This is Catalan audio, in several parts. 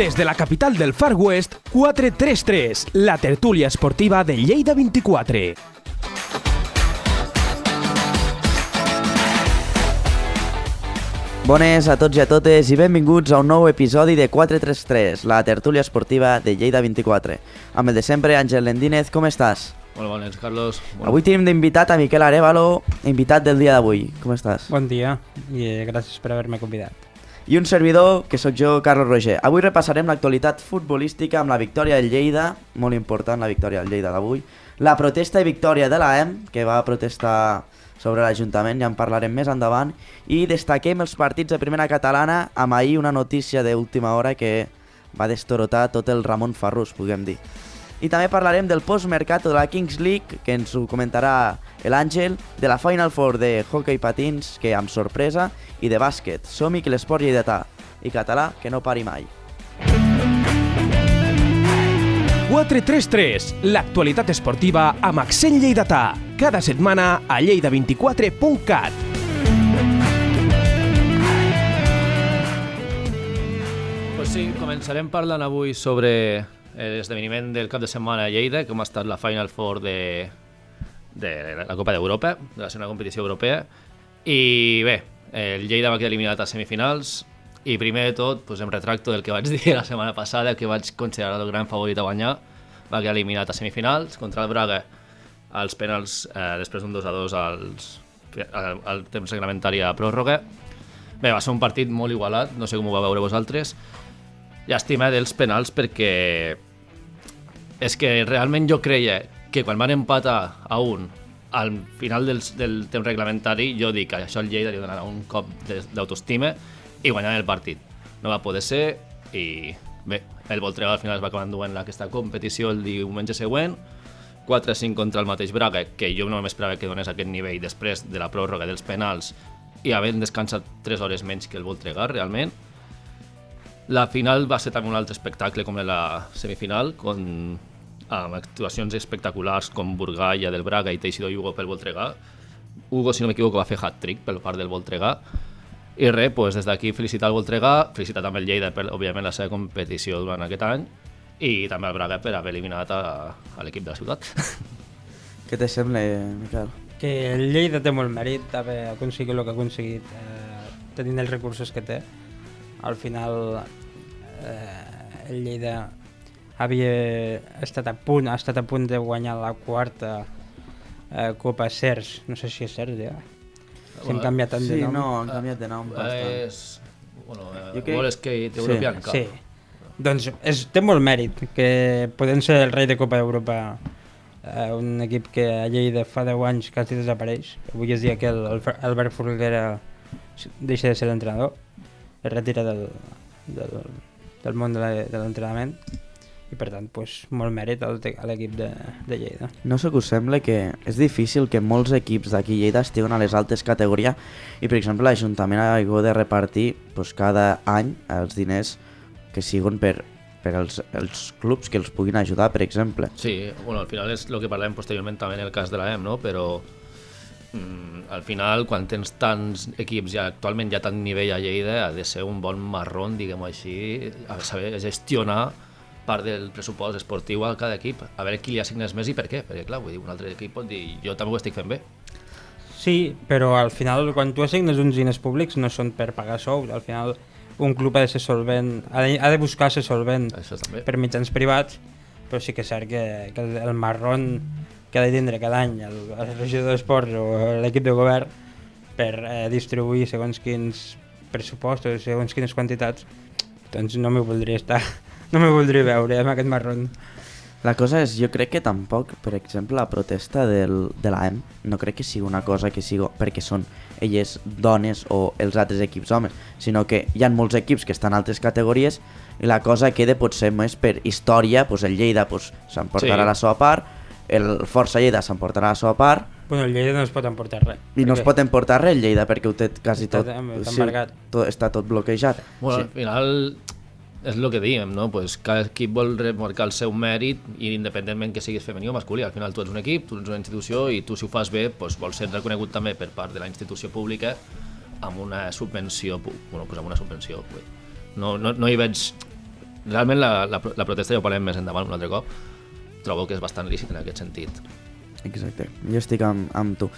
Des de la capital del Far West, 433, la tertúlia esportiva de Lleida 24. Bones a tots i a totes i benvinguts a un nou episodi de 433, la tertúlia esportiva de Lleida 24. Amb el de sempre, Àngel Lendínez, com estàs? Molt bones, Carlos. Bueno, Avui tenim d'invitat a Miquel Arevalo, invitat del dia d'avui. Com estàs? Bon dia i eh, gràcies per haver-me convidat. I un servidor, que sóc jo, Carlos Roger. Avui repassarem l'actualitat futbolística amb la victòria del Lleida, molt important la victòria del Lleida d'avui, la protesta i victòria de la EM, que va protestar sobre l'Ajuntament, ja en parlarem més endavant, i destaquem els partits de primera catalana amb ahir una notícia d'última hora que va destorotar tot el Ramon Farrús, puguem dir. I també parlarem del postmercat de la Kings League, que ens ho comentarà l'Àngel, de la Final Four de hockey patins, que amb sorpresa, i de bàsquet. Som-hi que l'esport lleidatà i català que no pari mai. 433, l'actualitat esportiva amb accent lleidatà. Cada setmana a lleida24.cat. pues sí, començarem parlant avui sobre l'esdeveniment del cap de setmana a Lleida, com ha estat la Final Four de, de la Copa d'Europa, de la segona competició europea. I bé, el Lleida va quedar eliminat a semifinals i primer de tot pues, em retracto del que vaig dir la setmana passada, que vaig considerar el gran favorit a guanyar. Va quedar eliminat a semifinals contra el Braga als penals eh, després d'un 2 a 2 als, al, al temps reglamentari a pròrroga. Bé, va ser un partit molt igualat, no sé com ho va veure vosaltres. Llàstima dels penals perquè és que realment jo creia que quan van empatar a un al final del, del temps reglamentari jo dic que això al Lleida li donarà un cop d'autoestima i guanyaran el partit. No va poder ser i bé, el Voltregà al final es va acabar enduent aquesta competició el diumenge següent 4-5 contra el mateix Braga, que jo no m'esperava que donés aquest nivell després de la pròrroga dels penals i havent descansat 3 hores menys que el Voltregà, realment. La final va ser també un altre espectacle com la semifinal, con, amb actuacions espectaculars com Burgalla del Braga i Teixidor i Hugo pel Voltregà. Hugo, si no m'equivoco, va fer hat-trick per part del Voltregà. I res, doncs des d'aquí felicitar el Voltregà, felicitar també el Lleida per, òbviament, la seva competició durant aquest any i també el Braga per haver eliminat a, a l'equip de la ciutat. Què te sembla, Miquel? Que el Lleida té molt mèrit d'haver aconseguit el que ha aconseguit eh, tenint els recursos que té. Al final eh, el Lleida havia estat a punt, ha estat a punt de guanyar la quarta eh, Copa Cers, no sé si és Cers ja. Si hem canviat tant Sí, de nom. no, han canviat de nom bastant. és... Bueno, eh, Jo crec- World Skate Sí, European Cup. Sí. Doncs és, té molt mèrit que podent ser el rei de Copa d'Europa eh, un equip que a Lleida fa 10 anys quasi desapareix. Avui es dia que el, el Albert Forguera deixa de ser l'entrenador, es retira del, del, del món de la- de l'entrenament i per tant pues, molt mèrit a l'equip de, de Lleida. No sé que us sembla que és difícil que molts equips d'aquí Lleida estiguen a les altes categories i, per exemple, l'Ajuntament ha hagut de repartir pues, cada any els diners que siguin per, per als, els clubs que els puguin ajudar, per exemple. Sí, bueno, al final és el que parlem posteriorment també en el cas de la EM, no? però mm, al final quan tens tants equips ja actualment ja tant nivell a Lleida ha de ser un bon marrón, diguem-ho així, a saber gestionar part del pressupost esportiu a cada equip, a veure qui li assignes més i per què, perquè clar, vull dir, un altre equip pot dir jo també ho estic fent bé. Sí, però al final quan tu assignes uns diners públics no són per pagar sous, al final un club ha de ser solvent, ha de, ha de buscar ser solvent Això també. per mitjans privats, però sí que és cert que, que el, el marrón que ha de tindre cada any el, el regidor d'esports o l'equip de govern per eh, distribuir segons quins pressupostos, segons quines quantitats, doncs no m'ho voldria estar, no m'ho voldria veure amb aquest marrón. La cosa és, jo crec que tampoc, per exemple, la protesta del, de l'AM no crec que sigui una cosa que sigui perquè són elles dones o els altres equips homes, sinó que hi ha molts equips que estan en altres categories i la cosa queda potser més per història, doncs el Lleida doncs, s'emportarà Sí. la seva part, el Força Lleida s'emportarà la seva part Bueno, el Lleida no es pot emportar res. i no es pot emportar res el Lleida perquè ho té quasi Està tot, està embargat. tot, està tot bloquejat. Bueno, al final és el que diem, no? Pues cada equip vol remarcar el seu mèrit i independentment que siguis femení o masculí. Al final tu ets un equip, tu ets una institució i tu si ho fas bé pues, vols ser reconegut també per part de la institució pública amb una subvenció, bueno, pues amb una subvenció. Pues. No, no, no hi veig realment la, la, la protesta ja ho parlem més endavant un altre cop, trobo que és bastant lícit en aquest sentit. Exacte, jo estic amb, amb tu.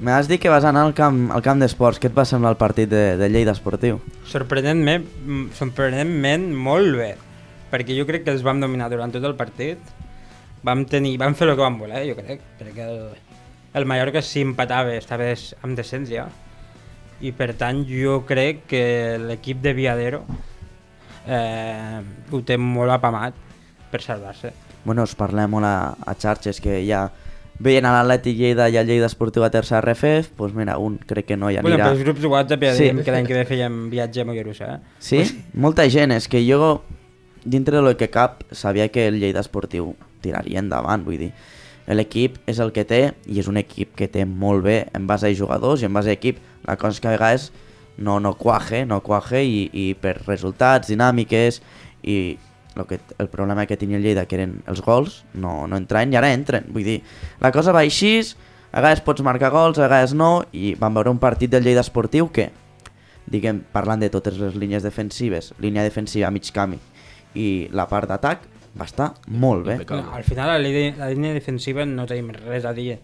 M'has dit que vas anar al camp, al camp d'esports. Què et va semblar el partit de, de Lleida Esportiu? Sorprenentment, mm, sorprenentment molt bé, perquè jo crec que els vam dominar durant tot el partit. Vam, tenir, vam fer el que vam voler, jo crec, perquè el, el Mallorca si empatava estava amb descens ja. I per tant jo crec que l'equip de Viadero eh, ho té molt apamat per salvar-se. Bueno, us parlem molt a, a xarxes que ja veien a l'Atlètic Lleida i a Lleida Esportiu a tercera RFF, doncs mira, un crec que no hi Bueno, anirà. pels grups de WhatsApp ja Sí. dèiem que l'any que ve fèiem viatge a Mollerussa, eh? Sí? Molta gent, és que jo, dintre de lo que cap, sabia que el Lleida Esportiu tiraria endavant, vull dir. L'equip és el que té i és un equip que té molt bé en base a jugadors i en base a equip. La cosa és que a vegades no, no quaje, no quaje i, i per resultats, dinàmiques i lo que, el problema que tenia el Lleida que eren els gols, no, no entraven i ara entren. Vull dir, la cosa va així, a vegades pots marcar gols, a vegades no i vam veure un partit del Lleida Esportiu que diguem, parlant de totes les línies defensives, línia defensiva a mig camí i la part d'atac, va estar molt bé. No, al final la línia, la línia defensiva no tenim res a dir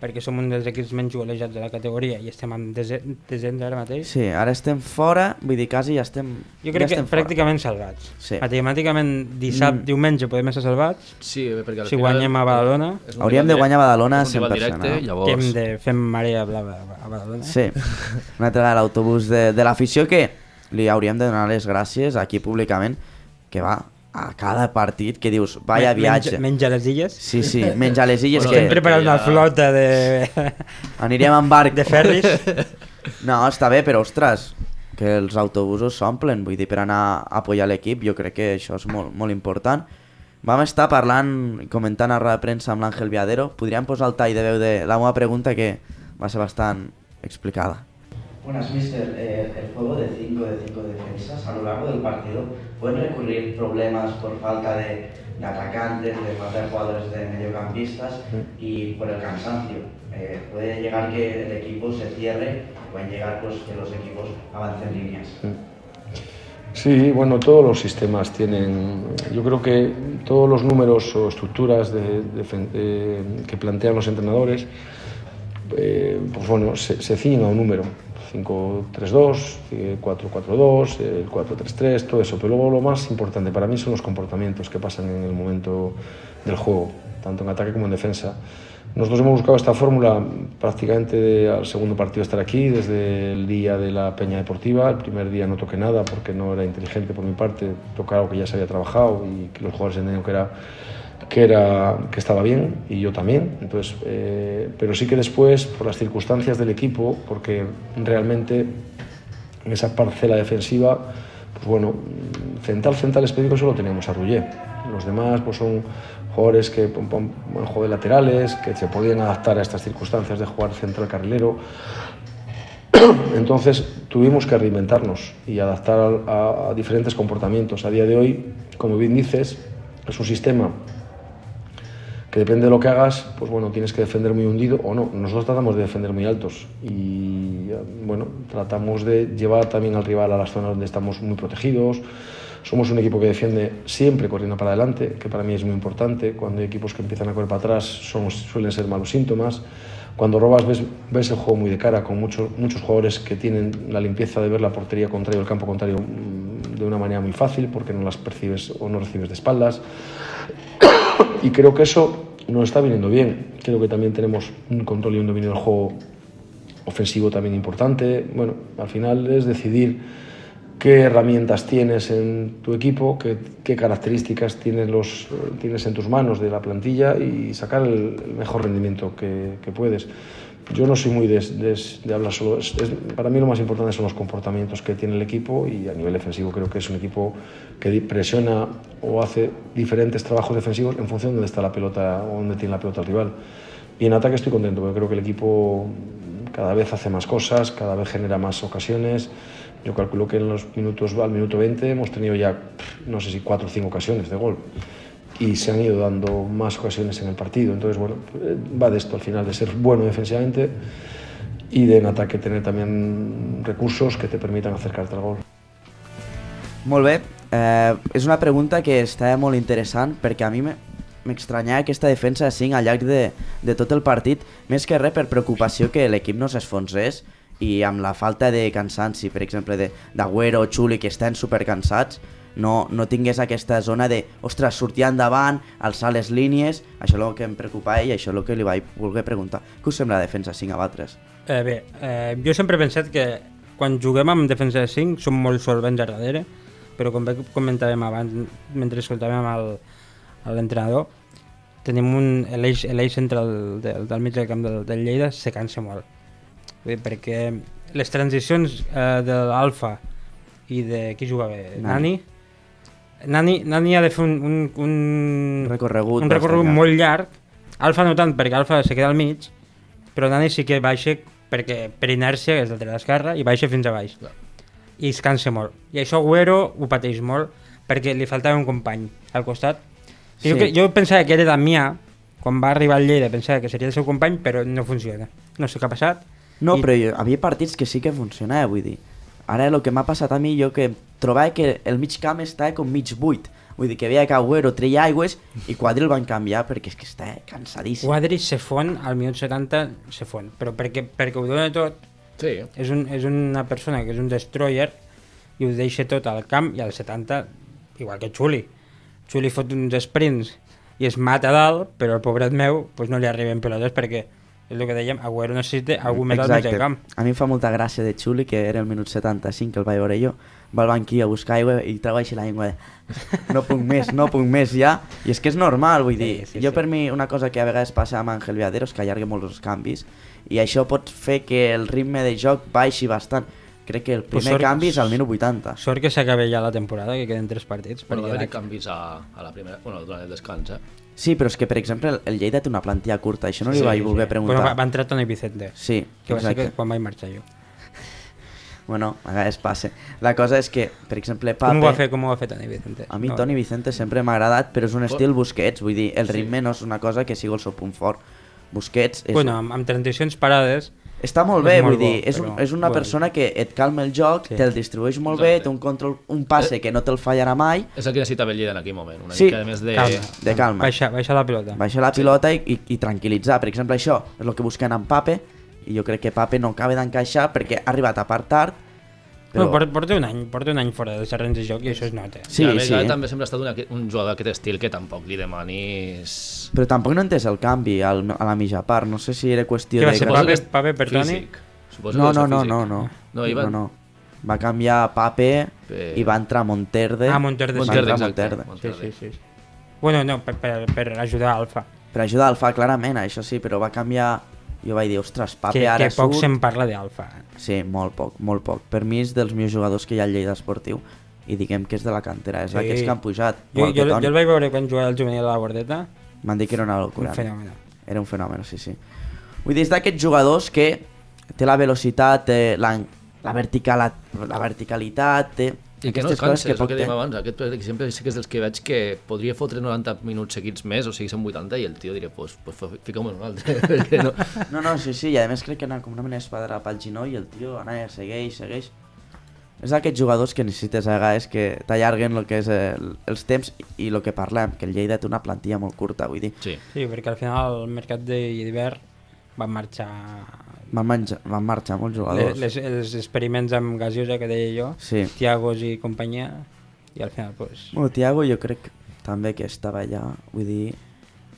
perquè som un dels equips menys golejats de la categoria i estem en desens ara mateix. Sí, ara estem fora, vull dir, quasi ja estem Jo crec ja que estem fora. pràcticament salvats. Sí. Matemàticament dissabte, Mm. diumenge podem estar salvats. Sí, perquè al Si final guanyem a Badalona, Hauríem de guanyar Badalona un rival 100%, directe, no? que llavors... hem de fer marea blava a Badalona. Sí, una altra de l'autobús de, de l'afició que li hauríem de donar les gràcies aquí públicament, que va a cada partit que dius, vaya Men- viatge. Menja, menja les illes. Sí, sí, menja les illes Bueno, Estem que preparant ja- una flota de, aniríem en barc. de ferris. No, està bé, però ostres, que els autobusos s'omplen, vull dir, per anar a apoyar l'equip, jo crec que això és molt, molt important. Vam estar parlant, i comentant a de premsa amb l'Àngel Viadero, podríem posar el tall de veu de la meva pregunta que va ser bastant explicada. Buenas, mister. Eh, el juego de 5 de 5 defensas a lo largo del partido pueden recurrir problemas por falta de, atacantes, de falta de jugadores de mediocampistas y por el cansancio. Eh, puede llegar que el equipo se cierre, pueden llegar pues, que los equipos avancen líneas. Sí, bueno, todos los sistemas tienen, yo creo que todos los números o estructuras que plantean los entrenadores, eh, pues bueno, se, se ciñen a un número, 5-3-2, eh, 4-4-2, el 4-3-3, todo eso, pero luego lo más importante para mí son los comportamientos que pasan en el momento del juego, tanto en ataque como en defensa. Nosotros hemos buscado esta fórmula prácticamente de- al segundo partido estar aquí, desde el día de la Peña Deportiva. El primer día no toqué nada porque no era inteligente por mi parte tocar algo que ya se había trabajado y que los jugadores entendieron que era, que, era, que estaba bien y yo también. Entonces, eh, pero sí que después, por las circunstancias del equipo, porque realmente en esa parcela defensiva, pues bueno, central, central específico solo tenemos a Rullé. Los demás pues son jugadores que pon- pon- buen juego de laterales, que se podían adaptar a estas circunstancias de jugar central carrilero. Entonces tuvimos que reinventarnos y adaptar a, a- a diferentes comportamientos. A día de hoy, como bien dices, es un sistema depende de lo que hagas, pues bueno, tienes que defender muy hundido o no. Nosotros tratamos de defender muy altos y eh, bueno, tratamos de llevar también al rival a las zonas donde estamos muy protegidos. Somos un equipo que defiende siempre corriendo para adelante, que para mí es muy importante. Cuando hay equipos que empiezan a correr para atrás, son, suelen ser malos síntomas. Cuando robas ves, ves el juego muy de cara, con muchos, muchos jugadores que tienen la limpieza de ver la portería contraria o el campo contrario mm, de una manera muy fácil, porque no las percibes o no recibes de espaldas. Y creo que eso nos está viniendo bien. Creo que también tenemos un control y un dominio del juego ofensivo también importante. Bueno, al final es decidir qué herramientas tienes en tu equipo, qué, qué características tienes, los, tienes en tus manos de la plantilla y sacar el, el mejor rendimiento que, que puedes. Yo no soy muy de, de- de hablar solo. es- es- para mí lo más importante son los comportamientos que tiene el equipo y a nivel defensivo creo que es un equipo que presiona o hace diferentes trabajos defensivos en función de dónde está la pelota o dónde tiene la pelota el rival. Y en ataque estoy contento porque creo que el equipo cada vez hace más cosas, cada vez genera más ocasiones. Yo calculo que en los minutos, al minuto 20 hemos tenido ya, no sé si cuatro o cinco ocasiones de gol. Y se han ido dando más ocasiones en el partido. Entonces, bueno, eh, va de esto al final, de ser bueno defensivamente y de en ataque tener también recursos que te permitan acercarte al gol. Molt bé, Eh, és una pregunta que està molt interessant perquè a mi me- m'estranyava aquesta defensa de 5 al llarg de, de tot el partit, més que res per preocupació que l'equip no s'esfonsés i amb la falta de cansanci, per exemple, de- o Xuli, que estan supercansats, no, no tingués aquesta zona de, ostres, sortir endavant, alçar les línies, això és el que em preocupava i això és el que li vaig voler preguntar. Què us sembla la defensa 5 a Batres? Eh, bé, eh, jo sempre he pensat que quan juguem amb defensa de 5 som molt solvents a darrere, però com bé comentàvem abans, mentre escoltàvem l'entrenador, tenim un l'eix central del, del mig del camp del, del Lleida se cansa molt. Vull dir, perquè les transicions eh, de l'Alfa i de qui jugava? Nani. Nani. Nani, Nani ha de fer un, un, un, Recorregut un recorregut llarg. molt llarg. Alfa no tant, perquè Alfa se queda al mig, però Nani sí que baixa perquè per inèrcia és lateral esquerra i baixa fins a baix. Clar. I es cansa molt. I això Agüero ho pateix molt perquè li faltava un company al costat. Sí. Jo, jo pensava que era Damià, quan va arribar al Lleida pensava que seria el seu company, però no funciona. No sé què ha passat. No, I- però jo, havia partits que sí que funcionava, vull dir. Ara el que m'ha passat a mi, jo que trobava que el mig camp estava com mig buit. Vull dir que veia que Agüero treia aigües i Quadri el van canviar perquè és que està cansadíssim. Quadri se fon, al minut 70 se fon, però perquè, perquè ho dona tot, Sí, és, un, és una persona que és un destroyer i ho deixa tot al camp i al 70, igual que Xuli. Xuli fot uns sprints i es mata a dalt, però el pobret meu pues, no li arriben pilotes perquè és el que dèiem, Agüero necessita algú més al mig camp. A mi em fa molta gràcia de Xuli, que era el minut 75, que el vaig veure jo, va al banquí a buscar aigua i treu així l'aigua de... No puc més, no puc més ja. I és que és normal, vull dir, Sí, sí, jo sí. per mi una cosa que a vegades passa amb Ángel Viaderos que allarga molts els canvis i això pot fer que el ritme de joc baixi bastant. Crec que el Pues primer sort- canvi és al minut 80. Sort que s'acabi ja la temporada, que queden tres partits. bueno, va perquè haver la- canvis a, a la primera, bueno, durant el descans, eh? Sí, però és que, per exemple, el- Lleida té una plantilla curta, això no li Sí, vaig sí. voler Bueno, preguntar. va, va entrar Toni Vicente, Sí, que va ser que quan vaig marxar jo. Bueno, a vegades passa. La cosa és que, per exemple, Pape... Com ho va fer, com ho va fer Toni Vicente? A mi No, Toni Vicente sempre m'ha agradat, però és un estil Busquets, vull dir, el ritme no és una cosa que sigui el seu punt fort. Busquets és, Bueno, amb, amb transicions parades, està molt és bé, molt vull dir, bo, és, un, però, és una bueno. persona que et calma el joc, Sí. te'l distribueix molt bé, Exacte. té un control, un passe que no te'l fallarà mai, És el que necessitava el Lleida en aquell moment, una Sí. mica més de... calma. de calma. Baixa, baixa la pilota. Baixa la pilota i, i, i tranquil·litzar. Per exemple, això és el que busquen en Pape, i jo crec que Pape no acaba d'encaixar perquè ha arribat a part tard, Però... però... Porta, porta, un any, porta un any fora dels terrenys de joc i això es nota. Sí, I a més, sí. també sempre ha estat un, un jugador d'aquest estil que tampoc li demanis... Però tampoc no entès el canvi al, a la mitja part, no sé si era qüestió Què va de... ser, Pape, Pape per Toni? No, que no, no, no, no. No, Ivan? no, no. Va canviar Pape Pe- i va entrar Monterde. Ah, Monterde, sí. Va entrar exacte. Monterde. Sí, sí, sí. Bueno, no, per, per, per ajudar a Alfa. Per ajudar Alfa, clarament, això sí, però va canviar... Jo vaig dir, ostres, Pape Que, ara que poc surt... se'n parla d'Alfa. Sí, molt poc, molt poc. Per mi és dels meus jugadors que hi ha al Lleida Esportiu i diguem que és de la cantera, és Sí. d'aquests que han pujat. Jo, jo, jo el vaig veure quan jugava al juvenil a la Bordeta, M'han dit que era una un locura. fenomen. Era un fenomen, sí, sí. Vull dir, és d'aquests jugadors que té la velocitat, té la, la, vertical, la verticalitat, té I que no aquestes es cansa, coses que és el que dèiem abans. Aquest, per exemple, sí que és dels que veig que podria fotre 90 minuts seguits més, o sigui, són 80, i el tio diria, pues, pues fica-me un altre. no. No, no, sí, sí, i a més crec que anava com una mena d'espadra pel ginoll i el tio anava, segueix, segueix. És d'aquests jugadors que necessites a vegades que t'allarguen el que és el, els temps i el que parlem, que el Lleida té una plantilla molt curta, vull dir. Sí. Sí, perquè al final el mercat d'hivern van marxar... Van, menjar, van marxar molts Les, jugadors. les, els experiments amb gasiosa que deia jo, Sí. Tiagos i companyia, i al final, pues, Bueno, Tiago jo crec també que estava allà, vull dir...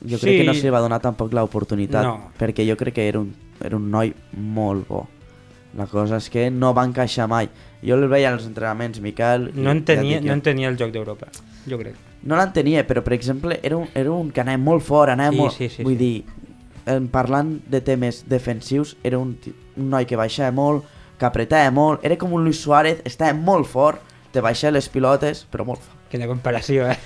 Jo Sí. crec que no se li va donar tampoc l'oportunitat, No. perquè jo crec que era un, era un noi molt bo. La cosa és que no va encaixar mai. Jo el veia als entrenaments, Miquel... no, ja entenia, dic no entenia el joc d'Europa, jo crec. No l'entenia, però per exemple era un, era un que anava molt fort, anava Sí, molt... sí, sí, vull sí. dir, en parlant de temes defensius, era un, un noi que baixava molt, que apretava molt, era com un Luis Suárez, estava molt fort, te baixava les pilotes, però molt fort. Quina comparació, eh?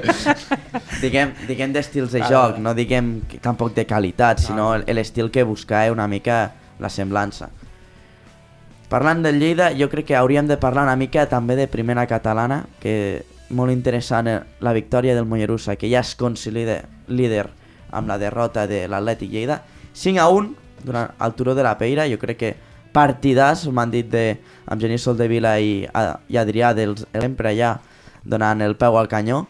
Diguem, diguem d'estils de Ah, joc, no diguem que- tampoc de qualitat, No. sinó el- l'estil que buscava una mica la semblança. Parlant del Lleida, jo crec que hauríem de parlar una mica també de primera catalana, que molt interessant eh, la victòria del Mollerussa, que ja es consolida líder amb la derrota de l'Atlètic Lleida. 5 a 1 durant el Turó de la Peira, jo crec que partidàs, m'han dit de, amb Genís Soldevila i, a- i Adrià dels sempre allà donant el peu al canyó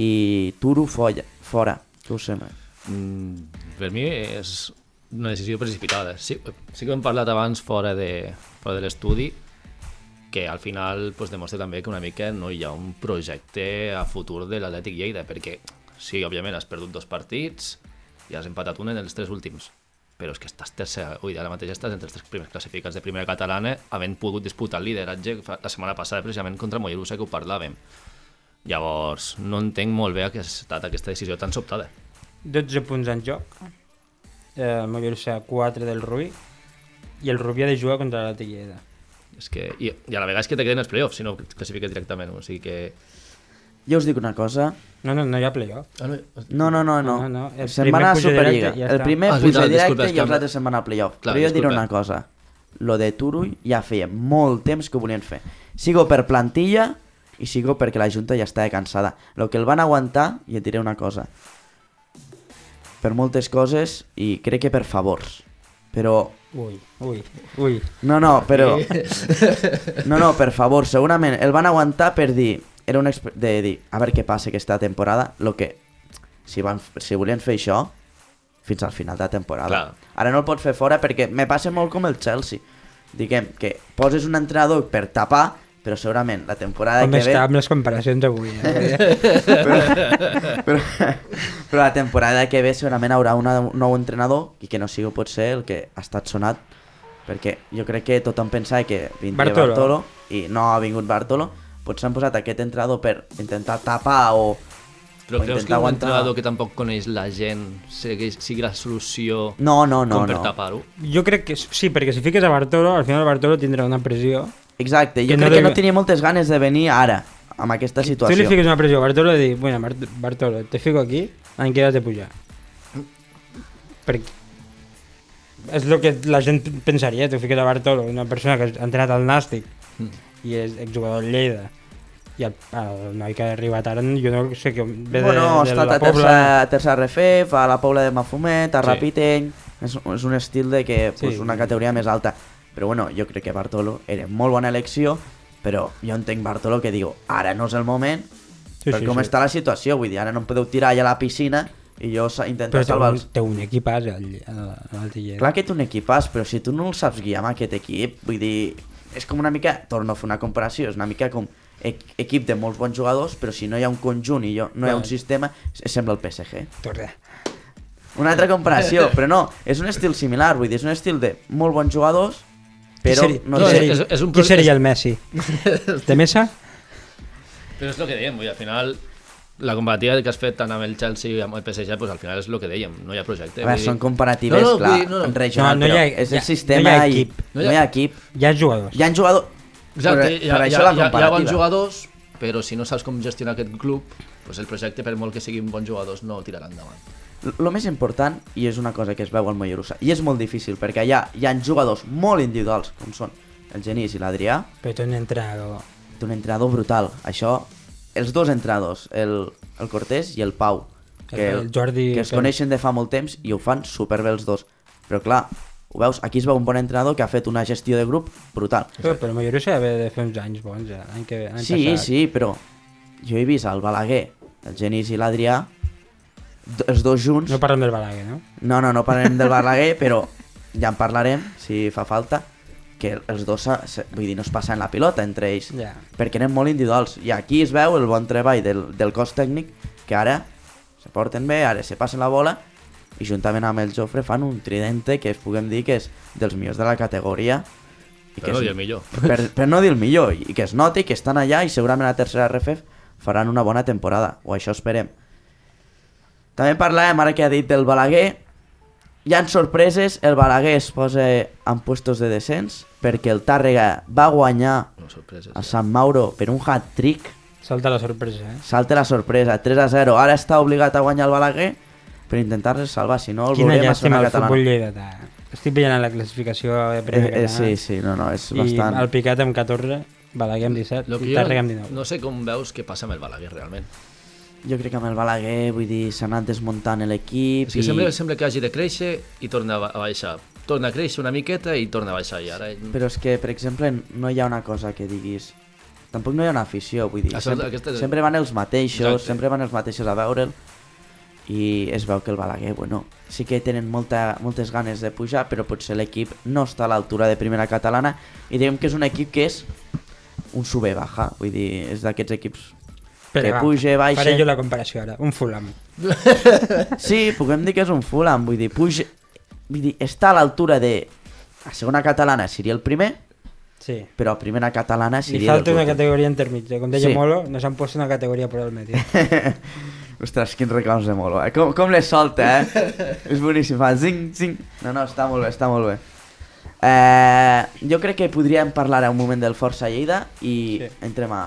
i Turo folla, fora. Què us sembla? Mm, per mi és una decisió precipitada. Sí, sí que hem parlat abans fora de, fora de l'estudi que al final pues, demostra també que una mica no hi ha un projecte a futur de l'Atlètic Lleida, perquè sí, òbviament has perdut dos partits i has empatat un en els tres últims, però és que estàs tercer, ui, ara mateix estàs entre els tres primers classificats de primera catalana, havent pogut disputar el lideratge la setmana passada precisament contra Mollerussa, que ho parlàvem. Llavors, no entenc molt bé que ha estat aquesta decisió tan sobtada. 12 punts en joc. Eh, Mollerussa 4 del Rubí. I el Rubí ha de jugar contra l'Atlètic Lleida. És que, i, I a la vegada és que te queden els playoffs, si no classifiques directament, o sigui que... Jo us dic una cosa. No, no, no hi ha playoff. Ah, no, No, no, no, no. No, no, el se'n primer van a Superliga. ja el primer Ah, puja directe i que els altres se'n van a playoff. Clar, Però jo diré una cosa. Lo de Turull ja feia molt temps que ho volien fer. Sigo per plantilla i sigo perquè la Junta ja estava cansada. Lo que el van aguantar, i et diré una cosa, per moltes coses i crec que per favors. Però Ui, ui, ui. no, no, però... No, no, per favor, segurament el van aguantar per dir... Era un de dir, a veure què passa aquesta temporada, lo que... Si, van, si volien fer això, fins al final de la temporada. Clar. Ara no el pots fer fora perquè me passa molt com el Chelsea. Diguem que poses un entrenador per tapar, però segurament la temporada Com que ve... està amb les comparacions avui. Eh? però, però la temporada que ve segurament haurà una, un nou entrenador i que no sigui potser el que ha estat sonat perquè jo crec que tothom pensava que vindria Bartolo. Bartolo, i no ha vingut Bartolo potser han posat aquest entrenador per intentar tapar o, Però o creus que un aguantar entrenador que tampoc coneix la gent sigui, sigui la solució no, no, no, com per no. tapar-ho? Jo crec que sí, perquè si fiques a Bartolo, al final Bartolo tindrà una pressió. exacte, jo Que no crec que no tenia moltes ganes de venir ara amb aquesta Tu li situació fiques una pressió a Bartolo i dir, bueno, Bart- Bartolo, te fico aquí, l'any que has de pujar. Perquè és el que la gent pensaria, tu fiques a Bartolo, una persona que ha entrenat al Nàstic Mm. i és exjugador Lleida, i el, el noi que ha arribat ara, jo no sé que ve bueno, de, de estat la a Pobla... tercera, tercera RFF, a la Pobla de Mafumet, a Sí. Rapiteny... És, és un estil de que, pues, Sí. una categoria més alta. Però bueno, jo crec que Bartolo era molt bona elecció, però jo entenc Bartolo que diu, ara no és el moment, Sí, per sí, com sí. està la situació, vull dir, ara no em podeu tirar allà a la piscina i jo sa- intentar Però té salvar els... té un equipàs al, al, Lleida. Clar que té un equipàs, però si tu no el saps guiar amb aquest equip, vull dir, és com una mica, torno a fer una comparació, és una mica com equip de molts bons jugadors, però si no hi ha un conjunt i jo, no hi ha un sistema, sembla el PSG. Torre. Una altra comparació, però no, és un estil similar, vull dir, és un estil de molt bons jugadors, però qui seria, no no, és- és- és un qui seria el Messi? De Mesa? Però és el que dèiem, vull dir, al final la comparativa que has fet tant amb el Chelsea i amb el PSG, pues, al final és el que dèiem, no hi ha projecte. Veure, vull dir- són comparatives, Hi ha- hi ha- hi ha hi ha. Hi ha. Hi ha. Exacte, per, hi ha, per hi, això ha, la hi, ha, hi ha comparativa. bons jugadors, però si no saps com gestionar aquest club, pues el projecte, per molt que siguin bons jugadors, no tirarà endavant. El més important, i és una cosa que es veu al Mollerussa, i és molt difícil, perquè allà hi ha jugadors molt individuals, com són el Genís i l'Adrià, Però té un entrenador. té un entrenador brutal. Això, els dos entrenadors, el, el Cortés i el Pau, que, El Jordi que es coneixen de fa molt temps i ho fan superbé els dos. Però clar, ho veus, aquí es veu un bon entrenador que ha fet una gestió de grup brutal. Però, però Mollerussa ha de fer uns anys bons, eh? L'any que l'any Sí, passat. sí, però jo he vist el Balaguer, el Genís i l'Adrià, els dos junts... No parlem del Balaguer, no? No, no, no parlarem del Balaguer, però ja en parlarem, si fa falta, que els dos, vull dir, no es passen la pilota entre ells, Ja. perquè eren molt individuals. I aquí es veu el bon treball del, del cos tècnic, que ara se porten bé, ara se passen la bola, i juntament amb el Jofre fan un tridente que es puguem dir que és dels millors de la categoria. I Per que no es- dir el millor. Per, per no dir el millor, i que es noti que estan allà i segurament a la tercera RFF faran una bona temporada, o això esperem. També parlàvem, ara que ha dit del Balaguer, hi han sorpreses, el Balaguer es posa en puestos de descens, perquè el Tàrrega va guanyar No, sorpreses. a Sant Mauro per un hat-trick, Salta la sorpresa, eh? salta la sorpresa, 3 a 0, ara està obligat a guanyar el Balaguer per intentar-se salvar, si no el Quina veurem a llàstima segona el futbol catalana. lleidatà. Estic veient en la classificació de Eh, primera eh, catalana. sí, sí, no, no, és I bastant... el Picat amb 14, Balaguer amb 17 Lo que i Tàrrega amb 19. no sé com veus què passa amb el Balaguer realment. Jo crec que amb el Balaguer, vull dir, s'ha anat desmuntant l'equip És que sembla, sembla que hagi de créixer i torna a ba- a baixar. Torna a créixer una miqueta i torna a baixar. I ara... Però és que, per exemple, no hi ha una cosa que diguis tampoc no hi ha una afició, vull dir, Això- sempre, aquesta sempre van els mateixos, Exacte. sempre van els mateixos a veure'l i es veu que el Balaguer, bueno, sí que tenen molta, moltes ganes de pujar, però potser l'equip no està a l'altura de primera catalana i diguem que és un equip que és un sube-baja, vull dir, és d'aquests equips que va, puja, baixa... Faré jo la comparació ara, un Fulham. Sí, puguem dir que és un Fulham, vull dir, puja... Vull dir, està a l'altura de... A segona catalana seria el primer, Sí. però a primera catalana Li seria... falta dels una categoria intermitja. Com deia Sí. Molo, nos han puesto una categoria por el medio. Ostres, quins reclams de Molo, eh? Com, com les solta, eh? és boníssim, fa zing, zing. No, no, està molt bé, està molt bé. Eh, jo crec que podríem parlar un moment del Força Lleida i Sí. entrem a...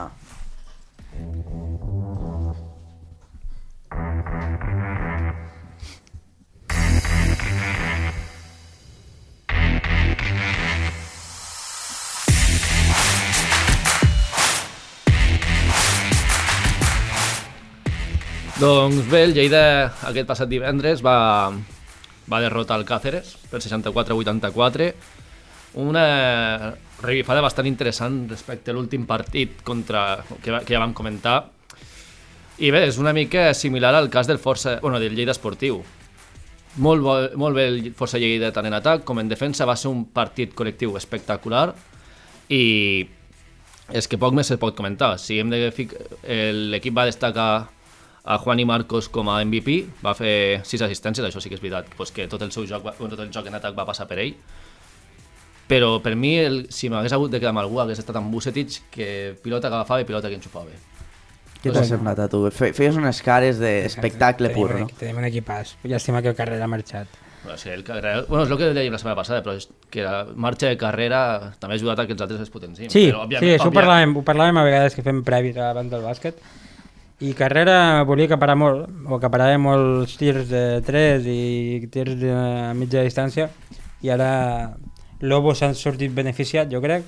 Doncs bé, el Lleida aquest passat divendres va, va derrotar el Càceres per 64-84. Una revifada bastant interessant respecte a l'últim partit contra, que, que ja vam comentar. I bé, és una mica similar al cas del Força, bueno, del Lleida Esportiu. Molt, bo, molt bé el Força Lleida tant en atac com en defensa, va ser un partit col·lectiu espectacular i és que poc més se pot comentar. Si hem de el- L'equip va destacar a Juan i Marcos com a MVP, va fer sis assistències, això sí que és veritat, pues que tot el seu joc, tot el joc en atac va passar per ell. Però per mi, el, si m'hagués hagut de quedar amb algú, hagués estat amb Vucetic, que pilota que agafava i pilota que enxufava. Què t'ha semblat a tu? Fe, feies unes cares d'espectacle Tenim pur, no? Tenim un equipàs. Llàstima que el carrer ha marxat. Bueno, sí, el carrera, bueno, és el que dèiem la setmana passada, però és que la marxa de carrera també ha ajudat a que els altres es potencin. Sí, però, sí, això ho parlàvem, ho parlàvem a vegades que fem previs abans del bàsquet. I Carrera volia acaparar molt, o acaparava molts tirs de 3 i tirs de mitja distància, i ara Lobo s'ha sortit beneficiat, jo crec,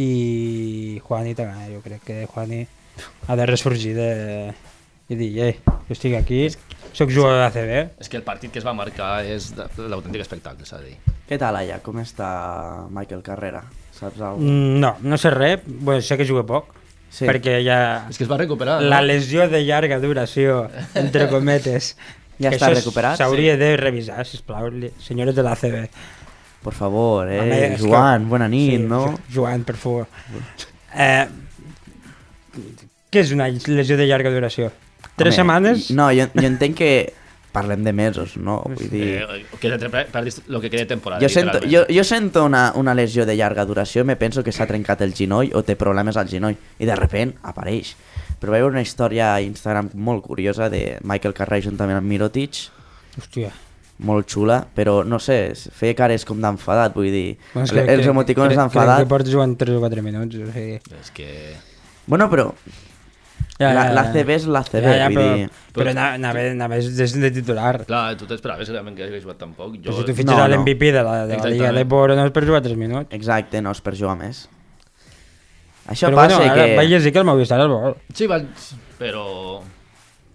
i Juani també, jo crec que Juani ha de ressorgir de... i dir, eh, jo estic aquí, sóc jugador d'ACB, És que el partit que es va marcar és de- l'autèntic espectacle, s'ha de dir. Què tal allà? Com està Michael Carrera? Saps alguna Mm, No, no sé res, bueno, sé que juga poc, Sí. perquè ja... És que es va recuperar, La no? lesió de llarga duració, entre cometes. Ja que està recuperat? S'hauria de revisar, sisplau, li- senyores de l'ACB. Por favor, Home, eh? que- Joan, bona nit, sí, no? Jo- Joan, per favor. Eh, què és una lesió de llarga duració? Tres Home, setmanes? No, jo, jo entenc que parlem de mesos, no? Vull dir... Eh, que te perdis lo que queda de temporada. Jo sento, jo, jo sento una, una lesió de llarga duració, me penso que s'ha trencat el ginoll o té problemes al ginoll i de repent apareix. Però vaig veure una història a Instagram molt curiosa de Michael Carrey juntament amb Mirotic, Hòstia. molt xula, però no sé, feia cares com d'enfadat, vull dir, Bueno, és el- que- els emoticons crec- Crec d'enfadat... que porta jugant 3 o 4 minuts. O sigui... És que... Bueno, però la- l'ACB és l'ACB, ja, ja, vull però, dir... Però anava, anava, anava des de titular. Clar, tu t'esperaves realment que hagués jugat tan poc. Jo, Jo, si tu fitxes no, no, no. l'MVP de la, de la Liga de Poro no és per jugar 3 minuts. Exacte, no és per jugar més. Això Però passa bueno, que... vaig llegir que el Movistar el vol. Sí, va, però...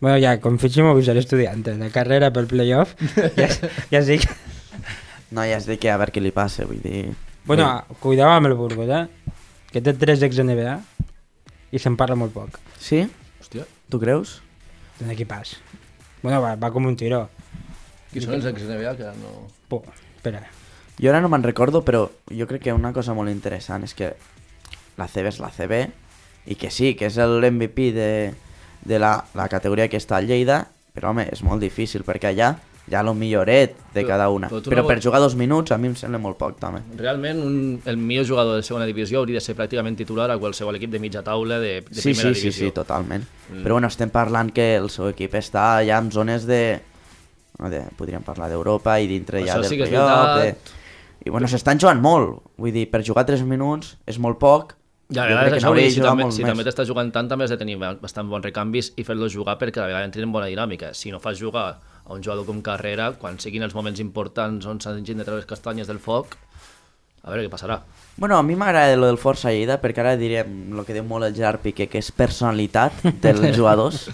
Bueno, ja, com fitxi Movistar estudiante de carrera pel playoff, ja, ja sí que... No, ja has de que a veure què li passa, vull dir... Bueno, cuidado amb el Burgos, eh? Que té 3 ex-NBA i se'n parla molt poc. Sí? Hòstia, Tu creus? Un equipàs. Bueno, va, va com un tiro. qui són els ex-NBA que no... Por, espera. Jo ara no me'n recordo, però jo crec que una cosa molt interessant és que la CB és la CB i que sí, que és l'MVP de, de la, la categoria que està a Lleida, però home, és molt difícil perquè allà hi ha el milloret de Però- cada una. però Però no per jugar dos minuts a mi em sembla molt poc també. Realment, un, el millor jugador de segona divisió hauria de ser pràcticament titular a qualsevol equip de mitja taula de, de Sí, primera sí, sí, divisió. sí, totalment. Mm. Però bueno, estem parlant que el seu equip està ja en zones de... de podríem parlar d'Europa i dintre ja Això del sí playoff, veritat. I bueno, s'estan jugant molt. Vull dir, per jugar 3 minuts és molt poc. Ja, a Jo crec vegades que això, vull dir, de si també, si més. també t'estàs jugant tant, també has de tenir ba- bastant bons recanvis i fer-los jugar perquè cada vegada entrin en bona dinàmica. Si no fas jugar a un jugador com Carrera, quan siguin els moments importants on s'han de treure les castanyes del foc, a veure què passarà. Bueno, a mi m'agrada lo del Força Lleida perquè ara direm el que diu molt el Gerard Piqué, que és personalitat dels jugadors.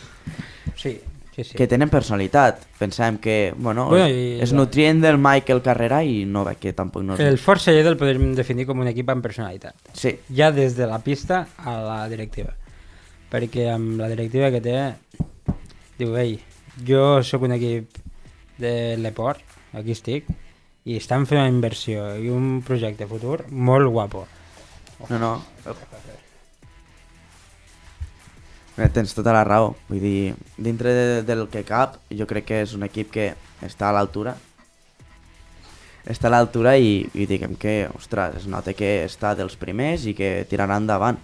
Sí, Sí, sí. que tenen personalitat. Pensem que, bueno, Bueno, i és la- nutrient del Michael Carrera i no veig que tampoc no és... El Força Lleida el podríem definir com un equip amb personalitat. Sí, Ja des de la pista a la directiva. Perquè amb la directiva que té, diu, ei, jo sóc un equip de l'Eport, aquí estic, i estan fent una inversió i un projecte futur molt guapo. no, no. Bé, tens tota la raó. Vull dir, dintre de, del que cap, jo crec que és un equip que està a l'altura. Està a l'altura i, i diguem que, ostres, es nota que està dels primers i que tirarà endavant.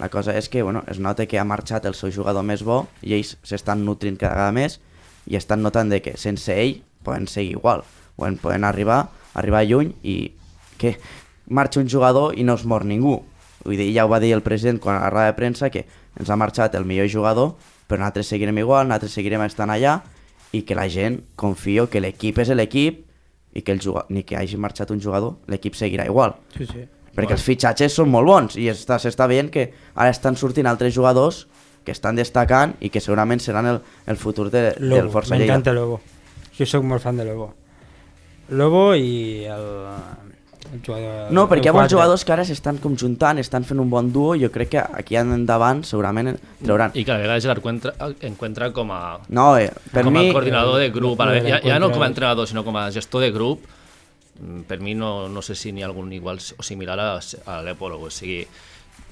La cosa és que, bueno, es nota que ha marxat el seu jugador més bo i ells s'estan nutrint cada vegada més i estan notant de que sense ell poden seguir igual, poden, poden arribar, arribar lluny i que marxa un jugador i no es mor ningú. Vull dir, ja ho va dir el president quan a la roda de premsa que ens ha marxat el millor jugador, però nosaltres seguirem igual, nosaltres seguirem estant allà i que la gent confio que l'equip és l'equip i que el jugador, ni que hagi marxat un jugador, l'equip seguirà igual. Sí, sí. Perquè els fitxatges són molt bons i està- s'està veient que ara estan sortint altres jugadors que estan destacant i que segurament seran el, el futur de, del Lobo, Força Lleida. m'encanta Lobo. Jo sóc molt fan de Lobo. Lobo i el, el jugador... No, perquè hi ha quatre. jugadors que ara s'estan conjuntant, estan fent un bon duo i jo crec que aquí en endavant segurament trauran. Y que a vegades el encuentra, encuentra com a, No, eh, per com mi... a coordinador de grup, a la, el ja, ja no com a entrenador, sinó com a gestor de grup, mm, per mi no, no sé si n'hi ha algun igual o similar a, a l'Epolo, o sigui,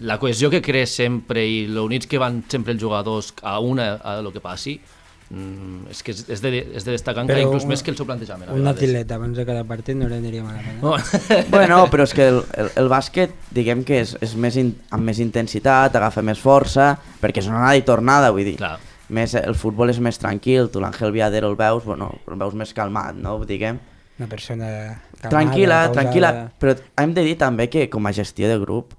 la cohesió que creix sempre i lo units que van sempre els jugadors a una a lo que passi, mm, és que és, és, de, és de destacar encara Però inclús un- més que el seu plantejament. a Un vegades. atilet abans de cada partit no li aniria malament. Eh? No. Bueno, però és que el, el, el bàsquet, diguem que és, és més in, amb més intensitat, agafa més força, perquè és una anada i tornada, vull dir. Clar. Més, el futbol és més tranquil, tu l'Àngel Viadero el veus, bueno, el veus més calmat, no? Diguem. Una persona calmada, tranquil·la, pausada. tranquil·la, però hem de dir també que com a gestió de grup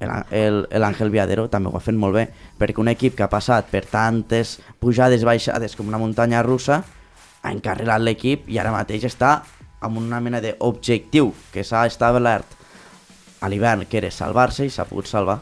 l'Àngel Viadero també ho ha fet molt bé, perquè un equip que ha passat per tantes pujades i baixades com una muntanya russa ha encarrilat l'equip i ara mateix està amb una mena d'objectiu que s'ha establert a l'hivern, que era salvar-se i s'ha pogut salvar.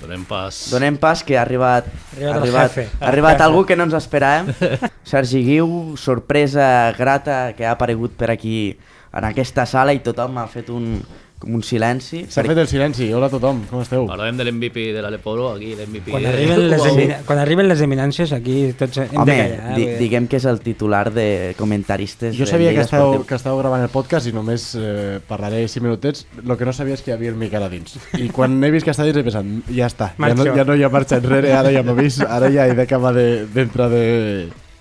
Donem pas... Donem pas que ha arribat, Arribat arribat, ha arribat algú que no ens esperàvem. Sergi Guiu, sorpresa grata que ha aparegut per aquí en aquesta sala i tothom ha fet un, com un silenci. S'ha fet el silenci. Hola a tothom, com esteu? Parlem de l'MVP de l'Aleporo, aquí l'MVP... Quan de- arriben, les emina... Quan arriben les eminències, aquí tots hem Home, de callar. Eh? di dir, diguem que és el titular de comentaristes Jo de sabia que Esportiu. que estàveu gravant el podcast i només eh, parlaré 5 minutets. El que no sabia és que hi havia el Miquel a dins. I quan he vist que està dins he pensat, ja està, ja no, Marxo. ja no hi ha marxa enrere, ara ja m'he vist, ara ja he d'acabar d'entrar de,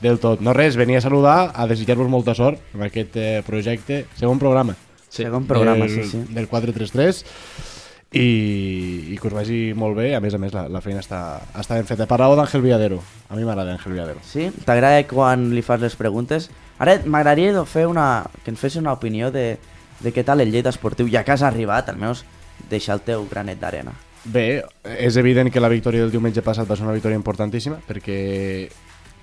del tot. No res, venia a saludar, a desitjar-vos molta sort amb aquest eh, projecte. Segon programa. Segon programa, del, sí, sí. Del 433 i, i que us vagi molt bé. A més a més, la, la feina està, està ben feta. Parlàveu d'Àngel Viadero. A mi m'agrada Àngel Viadero. Sí? T'agrada quan li fas les preguntes? Ara m'agradaria fer una, que ens fessis una opinió de, de què tal el Lleida Esportiu, ja que has arribat, almenys deixar el teu granet d'arena. Bé, és evident que la victòria del diumenge passat va ser una victòria importantíssima perquè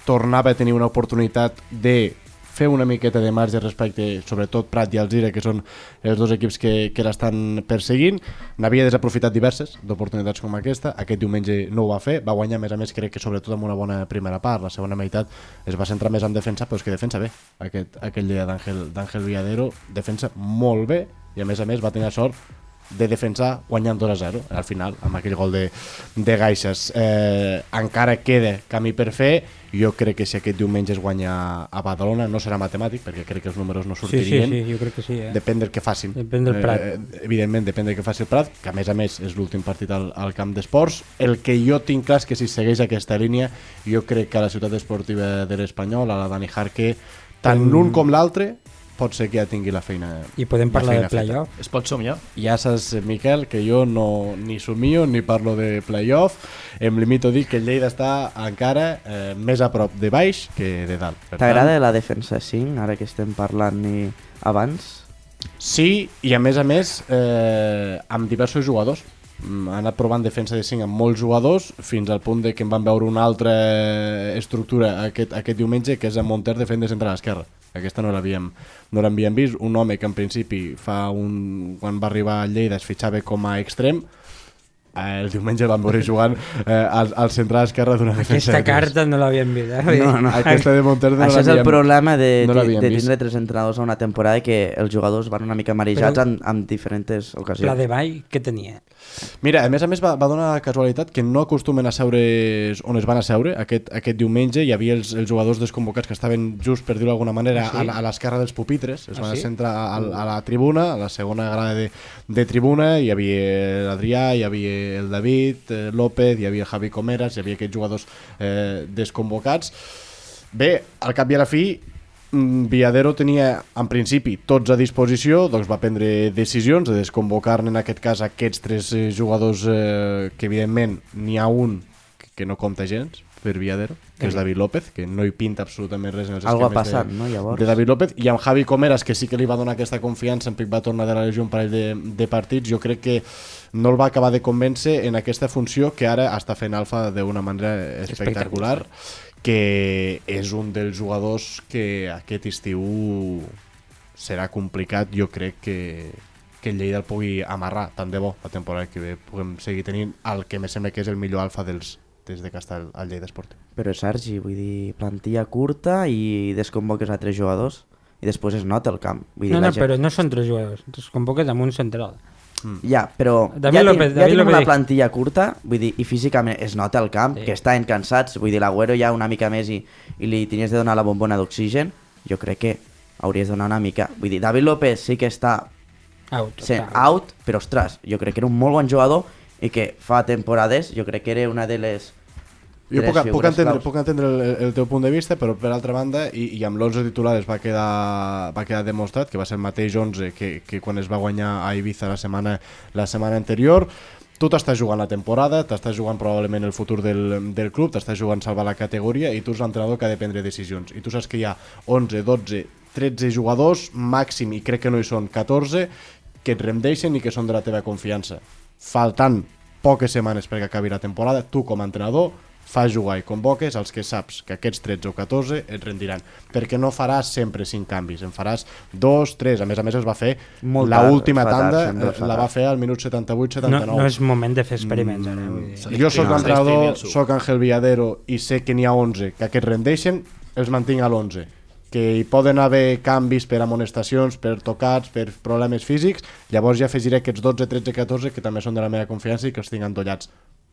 tornava a tenir una oportunitat de fer una miqueta de marge respecte, sobretot Prat i Alzira, que són els dos equips que, que l'estan perseguint. N'havia desaprofitat diverses d'oportunitats com aquesta. Aquest diumenge no ho va fer. Va guanyar, a més a més, crec que sobretot amb una bona primera part. La segona meitat es va centrar més en defensa, però és que defensa bé. Aquest, aquest dia d'Àngel Villadero defensa molt bé i, a més a més, va tenir sort de defensar guanyant 2 a 0 al final amb aquell gol de, de Gaixes eh, encara queda camí per fer jo crec que si aquest diumenge es guanya a Badalona no serà matemàtic perquè crec que els números no Sí, sí, sortirien sí, jo crec que sí. Eh? depèn del que facin Depèn del Prat. eh, evidentment depèn del que faci el Prat que a més a més és l'últim partit al, al camp d'esports el que jo tinc clar és que si segueix aquesta línia jo crec que a la ciutat esportiva de l'Espanyol a la Dani Jarque tant l'un com l'altre pot ser que ja tingui la feina I podem la parlar de playoff. Es pot somiar? ja saps, Miquel, que jo no ni somio ni parlo de playoff. Em limito a dir que el Lleida està encara eh, més a prop de baix que de dalt. T'agrada la defensa 5, ara que estem parlant i abans? Sí, i a més a més eh, amb diversos jugadors. Mm, Ha anat provant defensa de 5 amb molts jugadors fins al punt de que en van veure una altra estructura aquest, aquest diumenge que és en Monter de fent de central esquerra. Aquesta no l'havíem no l'havíem vist. Un home que en principi fa un, quan va arribar a Lleida es fitxava com a extrem eh, el diumenge van veure jugant eh, al, al centre esquerre d'una defensa Aquesta de carta no l'havíem vist, eh? No, no. Aquesta de Monterde no Això és el problema de, no de, de tindre tres entrenadors a una temporada que els jugadors van una mica marejats Però- en, en diferents ocasions. La de Vall, què tenia? Mira, a més a més va, va donar casualitat que no acostumen a seure on es van a seure. Aquest, aquest diumenge hi havia els, els jugadors desconvocats que estaven just, per dir-ho d'alguna manera, Ah, sí? a, a l'esquerra dels pupitres. Es Ah, van sí? centrar a, a, la tribuna, a la segona grada de, de tribuna. Hi havia l'Adrià, hi havia el David, eh, López, hi havia el Javi Comeras, hi havia aquests jugadors eh, desconvocats. Bé, al cap i a la fi, mm, Viadero tenia, en principi, tots a disposició, doncs va prendre decisions de desconvocar en aquest cas aquests tres eh, jugadors eh, que, evidentment, n'hi ha un que, no compta gens per Viadero, que és David López, que no hi pinta absolutament res en els Algo ha passat, de, no, llavors? de David López, i amb Javi Comeras, que sí que li va donar aquesta confiança, en Pic va tornar de la legió un parell de, de partits, jo crec que no el va acabar de convèncer en aquesta funció que ara està fent Alfa d'una manera espectacular, que és un dels jugadors que aquest estiu serà complicat, jo crec que, que el Lleida el pugui amarrar, tant de bo la temporada que ve puguem seguir tenint el que me sembla que és el millor alfa dels, des de que està el, el Lleida Esport. Però Sergi, vull dir, plantilla curta i desconvoques a tres jugadors i després es nota el camp. Vull dir, No, no, gent- però no són tres jugadors. Es convoques amb un central. Ja, però David ja, López- ja David tenim López una dic- plantilla curta, vull dir, i físicament es nota el camp, Sí. que estan cansats, vull dir, l'Agüero ja una mica més i, i li tenies de donar la bombona d'oxigen, jo crec que hauries de donar una mica... Vull dir, David López sí que està Out. sent està out, però ostres, jo crec que era un molt bon jugador i que fa temporades jo crec que era una de les Jo puc, puc, entendre, claus. puc entendre el, el teu punt de vista, però per altra banda, i, i amb l'11 titular es va quedar, va quedar demostrat que va ser el mateix 11 que, que quan es va guanyar a Ibiza la setmana, la setmana anterior, tu t'estàs jugant la temporada, t'estàs jugant probablement el futur del, del club, t'estàs jugant salvar la categoria i tu ets l'entrenador que ha de prendre decisions. I tu saps que hi ha 11, 12, 13 jugadors, màxim, i crec que no hi són 14, que et rendeixen i que són de la teva confiança. Faltant poques setmanes perquè acabi la temporada, tu com a entrenador fas jugar i convoques els que saps que aquests 13 o 14 et rendiran. Perquè no faràs sempre 5 canvis, en faràs 2, 3, a més a més els va fer Molt la tard, última fa tard, tanda, eh, fa la va fer al minut 78-79. No, no és moment de fer experiments ara. Dir. Sí. Jo sóc No. l'entrenador, sóc Ángel Villadero i sé que n'hi ha 11 que aquests rendeixen, els mantinc a l'11 que hi poden haver canvis per amonestacions, per tocats, per problemes físics, llavors ja afegiré aquests 12, 13, 14 que també són de la meva confiança i que els tinc endollats.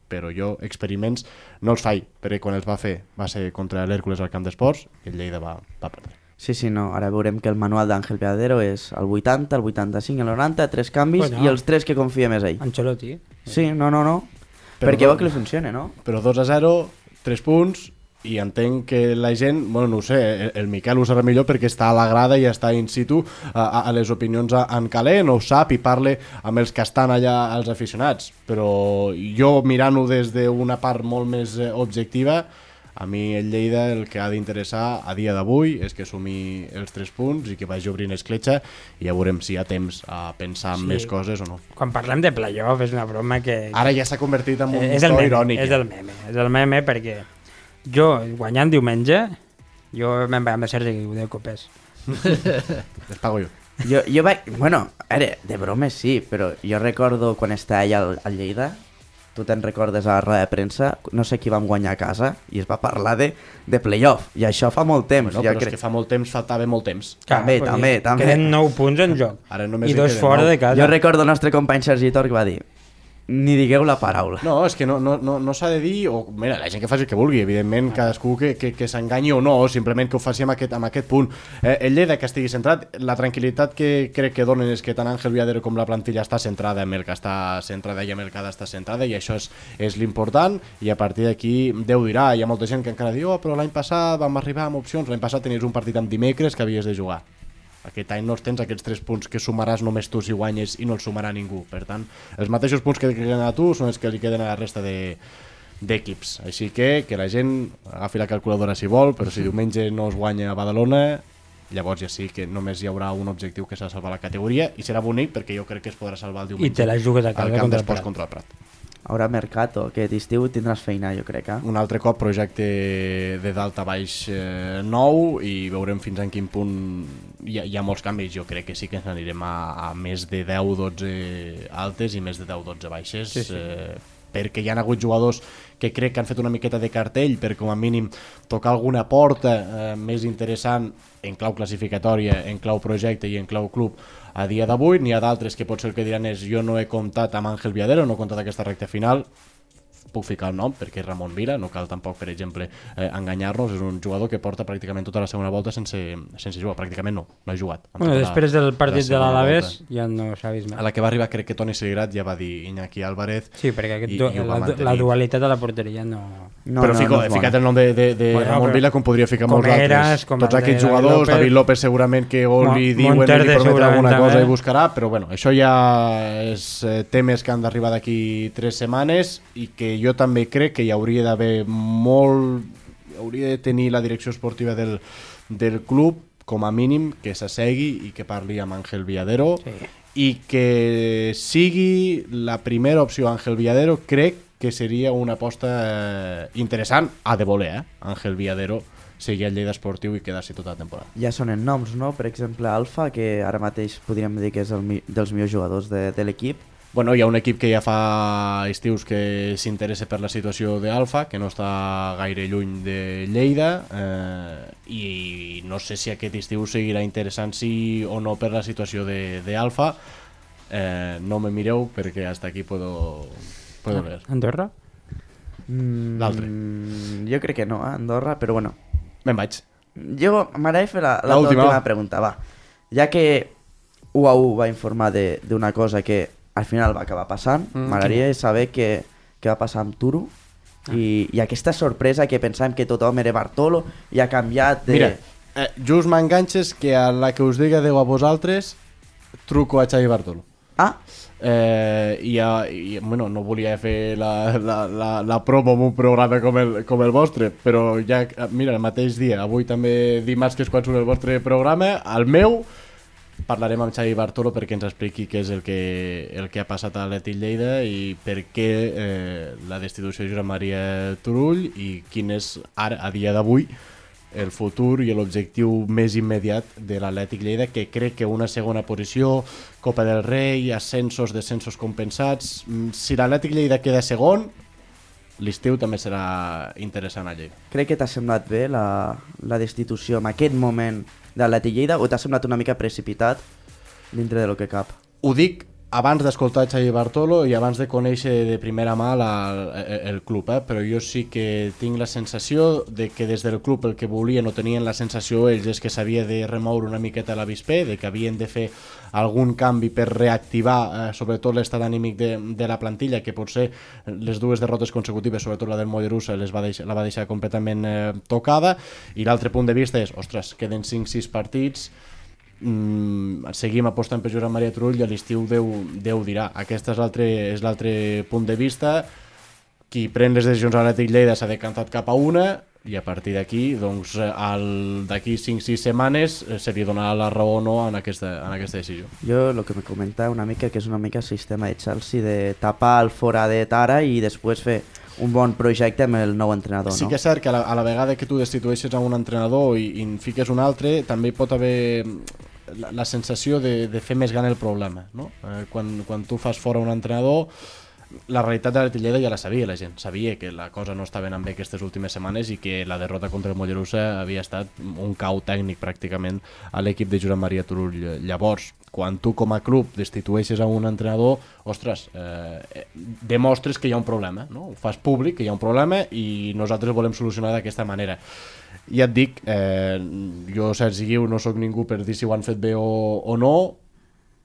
Però jo experiments no els faig, perquè quan els va fer va ser contra l'Hèrcules al camp d'esports i el Lleida va, va perdre. Sí, sí, no. Ara veurem que el manual d'Àngel Piadero és el 80, el 85, el 90, tres canvis Bueno. i els tres que confia més ell. Ancelotti. Sí, no, no, no. Però Perquè no- veu que li funciona, no? Però 2 a 0, 3 punts i entenc que la gent, bueno, no ho sé, el, el Miquel ho sabrà millor perquè està a la grada i està in situ a, a, les opinions a- en calent, ho sap i parla amb els que estan allà els aficionats, però jo mirant-ho des d'una part molt més eh, objectiva, a mi el Lleida el que ha d'interessar a dia d'avui és que sumi els 3 punts i que vagi obrint escletxa i ja veurem si hi ha temps a pensar en Sí. més coses o no. Quan parlem de playoff és una broma que... Ara ja s'ha convertit en un Eh, és el to meme, irònic. és ja. el meme, és el meme perquè jo, guanyant diumenge, jo me'n vaig amb el Sergi que ho deu copes. Les pago jo. Jo, jo vaig... Bueno, ara, de bromes sí, però jo recordo quan estava allà al, al Lleida, tu te'n recordes a la roda de premsa, no sé qui vam guanyar a casa, i es va parlar de, de playoff, i això fa molt temps. No, ja però és que fa molt temps faltava molt temps. També, vull també, dir, també. Queden 9 punts en joc. Ara només I dos fora nou. de casa. Jo recordo el nostre company Sergi Tor que va dir ni digueu la paraula. No, és que no, no, no, no s'ha de dir, o mira, la gent que faci el que vulgui, evidentment, cadascú que, que, que s'enganyi o no, simplement que ho faci amb aquest, amb aquest punt. Eh, el Lleida que estigui centrat, la tranquil·litat que crec que donen és que tant Àngel Viadero com la plantilla està centrada en el que està centrada i en el que d'estar centrada, i això és, és l'important, i a partir d'aquí Déu dirà, hi ha molta gent que encara diu, oh, però l'any passat vam arribar amb opcions, l'any passat tenies un partit amb dimecres que havies de jugar. Aquest any no els tens aquests tres punts que sumaràs només tu si guanyes i no els sumarà ningú. Per tant, els mateixos punts que queden a tu són els que li queden a la resta de d'equips. Així que que la gent agafi la calculadora si vol, però si diumenge no es guanya a Badalona, llavors ja sí que només hi haurà un objectiu que serà salvar la categoria i serà bonic perquè jo crec que es podrà salvar el diumenge I te la jugues a al camp contra el d'esports Prat. contra el Prat. Haurà mercat o aquest estiu tindràs feina, jo crec. Eh? un altre cop projecte de dalt a baix eh, nou i veurem fins en quin punt hi ha, hi ha molts canvis, jo crec que sí que ens anirem a, a més de 10-12 altes i més de 10-12 baixes sí, sí. Eh, perquè hi ha hagut jugadors que crec que han fet una miqueta de cartell per com a mínim tocar alguna porta eh, més interessant en clau classificatòria, en clau projecte i en clau club a dia d'avui. N'hi ha d'altres que potser el que diran és jo no he comptat amb Àngel Viadero, no he comptat aquesta recta final, puc ficar el nom perquè és Ramon Vila, no cal tampoc per exemple eh, enganyar-nos, és un jugador que porta pràcticament tota la segona volta sense, sense jugar, pràcticament no, no ha jugat. en Bueno, tota després del partit de volta. ja no s'ha vist A més. la que va arribar crec que Toni Seligrat ja va dir Iñaki Álvarez Sí, perquè aquest, i- i la, mantenir. la dualitat de la porteria no... No, però no, fico, no he ficat el nom de, de, de Bueno, Ramon però- Vila com podria ficar com molts eres, altres. com Tots David jugadors, López. David López segurament que o li diuen Monterde li segurament alguna cosa també. i buscarà, però bueno, això ja és eh, temes que han d'arribar d'aquí tres setmanes i que jo també crec que hi hauria d'haver molt... hauria de tenir la direcció esportiva del, del club com a mínim que s'assegui i que parli amb Àngel Viadero Sí. i que sigui la primera opció Àngel Viadero crec que seria una aposta eh, interessant a de voler, eh? Àngel Viadero seguir al Lleida Esportiu i quedar-s'hi tota la temporada. Ja sonen noms, no? Per exemple, Alfa, que ara mateix podríem dir que és el mi dels millors jugadors de, de l'equip. Bueno, hi ha un equip que ja fa estius que s'interessa per la situació d'Alfa, que no està gaire lluny de Lleida, eh, i no sé si aquest estiu seguirà interessant sí o no per la situació de- d'Alfa. Eh, no me mireu perquè hasta aquí puedo, puedo ver. Andorra? Mm, L'altre. Jo crec que no, eh? Andorra, però bueno. Me'n vaig. Jo m'agradaria fer L'última. última pregunta, va. Ja que UAU va informar de- d'una cosa que al final va acabar passant, Mm, m'agradaria saber què, què va passar amb Turo. I, i aquesta sorpresa que pensàvem que tothom era Bartolo i ha canviat de... Mira, eh, just m'enganxes que a la que us diga Déu a vosaltres truco a Xavi Bartolo. Ah, Eh, i, a, i bueno, no volia fer la, la, la, la promo en un programa com el, com el vostre, però ja, mira, el mateix dia, avui també dimarts que és quan surt el vostre programa, el meu, parlarem amb Xavi Bartolo perquè ens expliqui què és el que, el que ha passat a l'Atlètic Lleida i per què eh, la destitució de Josep Maria Turull i quin és ara, a dia d'avui, el futur i l'objectiu més immediat de l'Atlètic Lleida, que crec que una segona posició, Copa del Rei, ascensos, descensos compensats... mm, Si l'Atlètic Lleida queda segon, l'estiu també serà interessant a Lleida. crec que t'ha semblat bé la, la destitució en aquest moment de l'Atlètic Lleida o t'ha semblat una mica precipitat dintre de lo que cap? Ho dic abans d'escoltar Xavi Bartolo i abans de conèixer de primera mà la, el, el club, eh? però jo sí que tinc la sensació de que des del club el que volien o tenien la sensació ells és que s'havia de remoure una miqueta l'avispé, de que havien de fer algun canvi per reactivar eh, sobretot l'estat anímic de, de la plantilla, que potser les dues derrotes consecutives, sobretot la del Mollerussa, les va deixar, la va deixar completament eh, tocada, i l'altre punt de vista és, ostres, queden 5-6 partits, mm, seguim apostant per Josep Maria Turull i a l'estiu Déu, Déu dirà. Aquest és l'altre punt de vista. Qui pren les decisions a l'Atlètic Lleida s'ha decantat cap a una i a partir d'aquí, doncs, al- d'aquí 5-6 setmanes eh, se li donarà la raó o no en aquesta, en aquesta decisió. Jo el que me comentava una mica que és una mica el sistema de Chelsea de tapar el foradet ara i després fer un bon projecte amb el nou entrenador, Sí no? que és cert que a la, a la vegada que tu destitueixes a un entrenador i, i en fiques un altre, també pot haver mm, la, la sensació de, de fer més gran el problema. No? Eh, quan, quan tu fas fora un entrenador, la realitat de la Tilleda ja la sabia la gent. Sabia que la cosa no estava anant bé aquestes últimes setmanes i que la derrota contra el Mollerussa havia estat un cau tècnic pràcticament a l'equip de Josep Maria Turull. Llavors, quan tu com a club destitueixes a un entrenador, ostres, eh, demostres que hi ha un problema, no? ho fas públic que hi ha un problema i nosaltres volem solucionar d'aquesta manera. Ja et dic, eh, jo, Sergi Guiu, no sóc ningú per dir si ho han fet bé o, o no,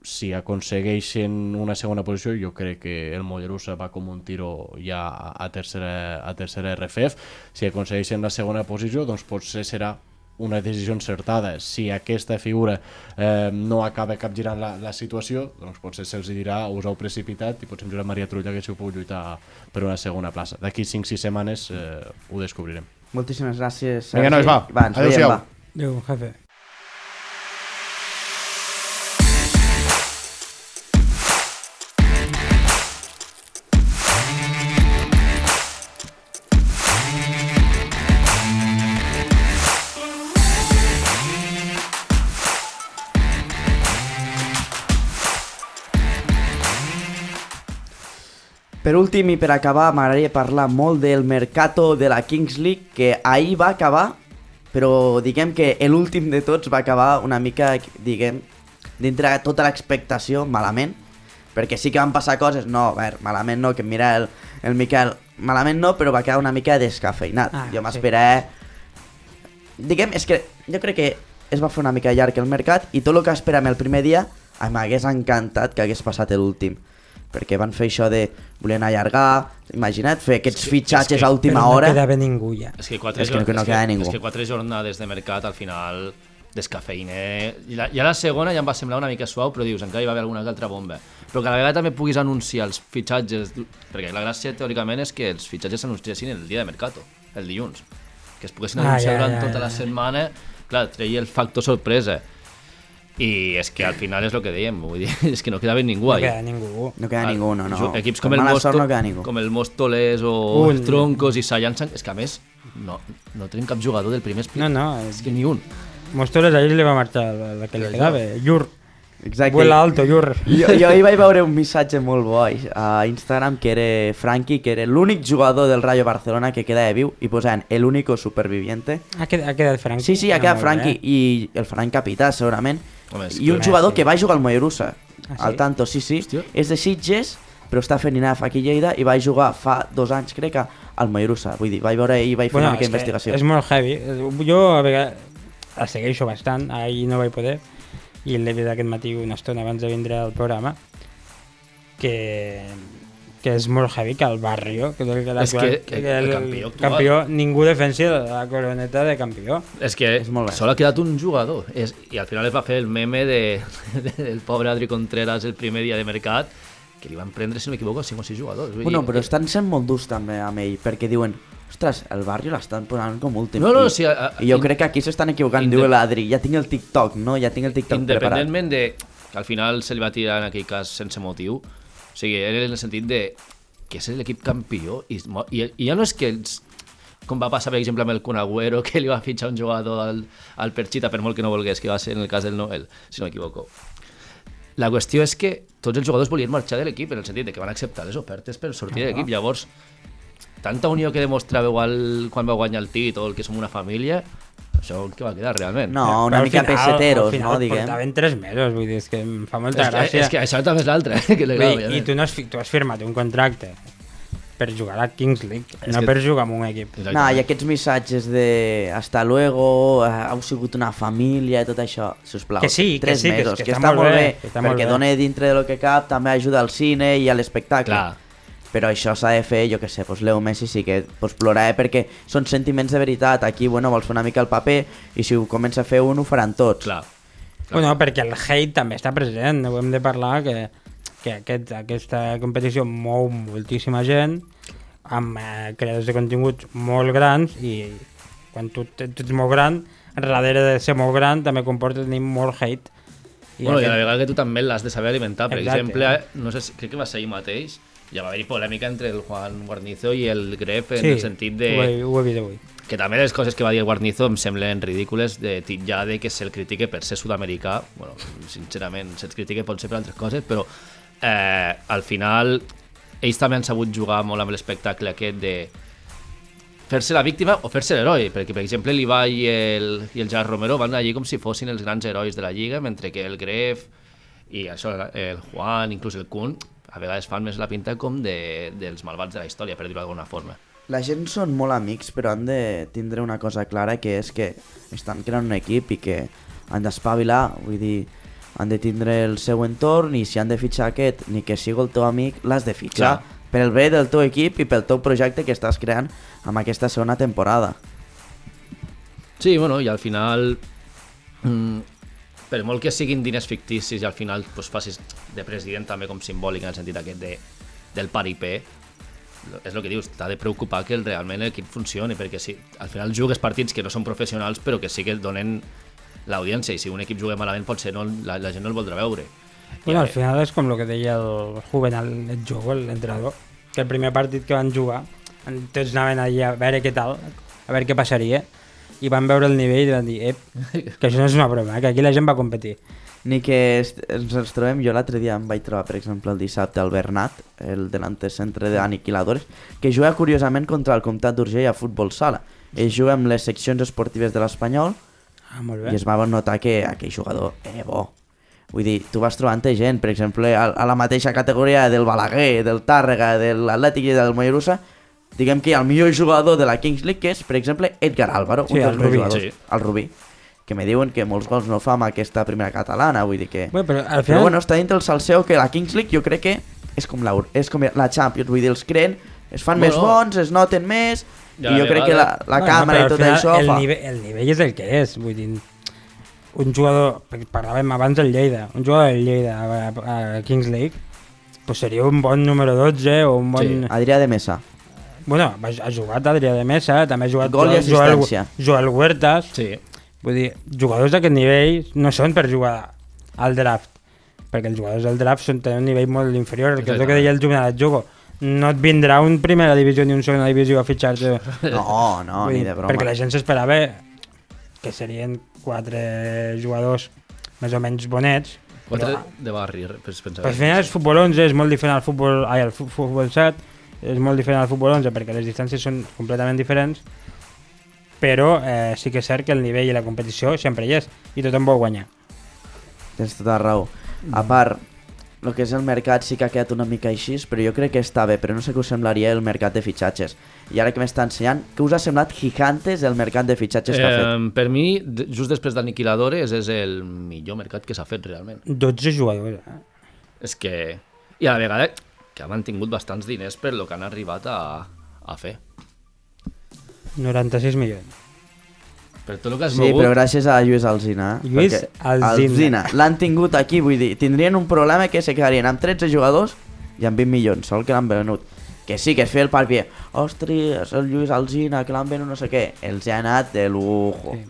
si aconsegueixen una segona posició, jo crec que el Mollerussa va com un tiro ja a, tercera, a tercera RFF. Si aconsegueixen la segona posició, doncs potser serà una decisió encertada. Si aquesta figura eh, no acaba capgirant la, la situació, doncs potser se'ls dirà us heu precipitat i potser amb Josep Maria Trulla haguéssiu pogut lluitar per una segona plaça. D'aquí 5-6 setmanes eh, ho descobrirem. Moltíssimes gràcies, Vinga, nois, va. va Adéu-siau. Adéu, jefe. Per últim i per acabar, m'agradaria parlar molt del mercato de la Kings League, que ahir va acabar, però diguem que l'últim de tots va acabar una mica, diguem, dintre de tota l'expectació, malament, perquè sí que van passar coses, no, a veure, malament no, que mira el, el Miquel, malament no, però va quedar una mica descafeinat. Ah, jo sí. m'esperava... Diguem, és que jo crec que es va fer una mica llarg el mercat i tot el que esperàvem el primer dia m'hagués encantat que hagués passat l'últim perquè van fer això de volien allargar, imagina't, fer aquests És que- fitxatges és que- a última Però hora. no quedava ningú ja. És que quatre, És que no- no és queda ningú. És que quatre jornades de mercat al final descafeïne. I la, ja la segona ja em va semblar una mica suau, però dius, encara hi va haver alguna altra bomba. Però que a la vegada també puguis anunciar els fitxatges, perquè la gràcia teòricament és que els fitxatges s'anunciessin el dia de mercato, el dilluns. Que es poguessin Ah, anunciar ja, durant ja, tota ja, la ja. setmana, clar, treia el factor sorpresa. I és que al final és el que dèiem, vull dir, és que no quedava ningú No ahí. queda ningú. No queda ningú, no, no. Equips Per com el, Mosto, no queda ningú. com el Móstoles o Un. Troncos i Sayansan, és que a més no, no tenim cap jugador del primer split. No, no, És que ni un. Mostores ahir li va marxar la, la que li quedava. Llur. Exacte. Vuela alto, Llur. Jo, jo ahir vaig veure un missatge molt bo a Instagram que era Franqui, que era l'únic jugador del Rayo Barcelona que quedava viu i posaven el único superviviente. Ha quedat, ha quedat Franqui. Sí, sí, ha quedat molt Franqui bé. i el Frank capità segurament. Home, I un que- jugador sí. que va jugar al Mollerussa, Ah, sí? al tanto, sí, sí. Hòstia. És de Sitges, però està fent INAF aquí a Lleida i va jugar fa dos anys, crec, que al Mollerussa. Vull dir, vaig veure i vaig fer una mica d'investigació. És molt heavy. Jo a vegades el segueixo bastant, ahir no vaig poder, i l'he vist aquest matí una estona abans de vindre al programa, que, que és molt heavy que el barrio, que, que, És que- que el campió actual. campió, ningú defensi la coroneta de campió. És que És molt bé. sol ha quedat un jugador. És, I al final es va fer el meme de, de, del pobre Adri Contreras el primer dia de mercat, que li van prendre, si no m'equivoco, 5 o 6 jugadors. Vull Bueno, dir, però estan sent molt durs també amb ell, perquè diuen ostres, el barri l'estan posant com últim. No, no, I, sí, a- a- I jo in- crec que aquí s'estan equivocant, diu l'Adri, ja tinc el TikTok, no? Ja tinc el TikTok preparat. Independentment de que al final se li va tirar en aquell cas sense motiu, o sigui, era en el sentit de que és l'equip campió i, i, i ja no és que els, com va passar per exemple amb el Kun Agüero que li va fitxar un jugador al, al Perchita per molt que no volgués, que va ser en el cas del Noel si no m'equivoco. La qüestió és que tots els jugadors volien marxar de l'equip en el sentit de que van acceptar les ofertes per sortir de l'equip. Llavors tanta unió que demostrava igual quan va guanyar el títol que som una família això què va quedar realment No, una Però mica final- peseteros, al final no, diguem. Portaven tres mesos, vull dir, és que em fa molta és, que, gràcia. és que això també és l'altre eh, que dir, I tu, no has, tu has firmat un contracte per jugar a Kings League, És no que- per jugar en un equip. Exactament. No, i aquests missatges de hasta luego, eh, heu sigut una família i tot això, sisplau. Que sí, que tres sí, que- mesos, que que, està està, molt molt bé, bé, que està molt perquè bé. dona dintre de lo que cap, també ajuda al cine i a l'espectacle. Clar. Però això s'ha de fer, jo que sé, doncs Leo Messi sí que doncs plorarà perquè són sentiments de veritat. Aquí, bueno, vols fer una mica el paper i si ho comença a fer un, ho faran tots. clar Bueno, perquè el hate també està present, ho hem de parlar, que, que aquest, aquesta competició mou moltíssima gent, amb eh, creadors de continguts molt grans, i quan tu, tu ets molt gran, darrere de ser molt gran també comporta tenir molt hate. I bueno, i a la aquest- vegada que tu també l'has de saber alimentar. Per Exacte. exemple, no sé, si- crec que va ser ahir mateix, ja va haver-hi polèmica entre el Juan Guarnizo i el Gref en el sentit de... Ho he, ho he vist avui. Que també les coses que va dir el Guarnizo em semblen ridícules de titllar de que se'l critique per ser sud-americà. Bueno, sincerament, se'ls critique pot ser per altres coses, però eh, al final ells també han sabut jugar molt amb l'espectacle aquest de fer-se la víctima o fer-se l'heroi, perquè per exemple l'Ibai i el, i el Gerard Romero van allí com si fossin els grans herois de la Lliga, mentre que el Gref i això, el Juan, inclús el Kun, a vegades fan més la pinta com de, dels malvats de la història, per dir-ho d'alguna forma. La gent són molt amics, però han de tindre una cosa clara, que és que estan creant un equip i que han d'espavilar, vull dir, han de tindre el seu entorn i si han de fitxar aquest, ni que sigui el teu amic, l'has de fitxar. Clar. Per el bé del teu equip i pel teu projecte que estàs creant amb aquesta segona temporada. Sí, bueno, i al final, mm, per molt que siguin diners ficticis i al final pues, facis de president també com simbòlic en el sentit aquest de, del paripé, és el que dius, t'ha de preocupar que el, realment l'equip funcioni, perquè si al final jugues partits que no són professionals però que sí que et donen l'audiència i si un equip juga malament potser no, la, la gent no el voldrà veure. Bueno, al final és com el que deia el Juvenal Jogo, l'entrenador, que el primer partit que van jugar, tots anaven allà a veure què tal, a veure què passaria, i van veure el nivell i van dir, ep, que això no és una broma, que aquí la gent va competir. ni que ens els trobem, jo l'altre dia em vaig trobar, per exemple, el dissabte al Bernat, el delante centre d'Aniquiladores, que juga curiosament contra el Comtat d'Urgell a futbol sala. Ell juga amb les seccions esportives de l'Espanyol Ah, molt i es va notar que aquell jugador era bo. Vull dir, tu vas trobant gent, per exemple, a, a la mateixa categoria del Balaguer, del Tàrrega, de l'Atlètic i del Mollerussa, diguem que hi ha el millor jugador de la Kings League, que és, per exemple, Edgar Álvaro, Sí, un dels el meus Rubí. jugadors, Sí. el Rubí, que me diuen que molts gols no fa amb aquesta primera catalana, vull dir que... Bueno, però al Però final... bueno, està dintre el salseo que la Kings League jo crec que és com la, és com la Champions, vull dir, els creen, es fan Bueno. més bons, es noten més, I a i jo crec que la, la Bueno, càmera però i tot al final això el fa... Nivell, el nivell és el que és, vull dir, un jugador, parlàvem abans del Lleida, un jugador del Lleida a, a, a Kings League, pues seria un bon número 12 o un bon... Sí. Adrià de Mesa. Bueno, ha jugat Adrià de Mesa, també ha jugat Gol i Joel, assistència. Joel Huertas, Sí. vull dir, jugadors d'aquest nivell no són per jugar al draft, perquè els jugadors del draft són, tenen un nivell molt inferior, que és el que deia el Juvenal Jugo. No et vindrà un primera divisió ni un segona divisió a fitxar-te No, no, Vull ni dir, de broma. Perquè la gent s'esperava que serien quatre jugadors més o menys bonets. Quatre Però, de barri, pues, pensava. al final el futbol 11 és molt diferent al futbol, ai, al fu- futbol 7, és molt diferent al futbol 11 perquè les distàncies són completament diferents, però eh, sí que és cert que el nivell i la competició sempre hi és i tothom vol guanyar. Tens tota la raó. A part, el que és el mercat sí que ha quedat una mica així, però jo crec que està bé, però no sé què us semblaria el mercat de fitxatges. I ara que m'està ensenyant, què us ha semblat Gigantes el mercat de fitxatges que ha fet? Eh, per mi, de- just després d'Aniquiladores, és el millor mercat que s'ha fet realment. 12 jugadors. Eh? És que... I a la vegada que ha mantingut bastants diners per lo que han arribat a, a fer. 96 milions. Per tot el que has Sí, mogut... però gràcies a Lluís Alzina. eh? Lluís. Alsina. L'han tingut aquí, vull dir, tindrien un problema que se quedarien amb 13 jugadors i amb 20 milions, sol que l'han venut. Que sí, que es feia el parc, ostres, el Lluís Alzina, que l'han venut no sé què. Els ha anat de lujo. Sí.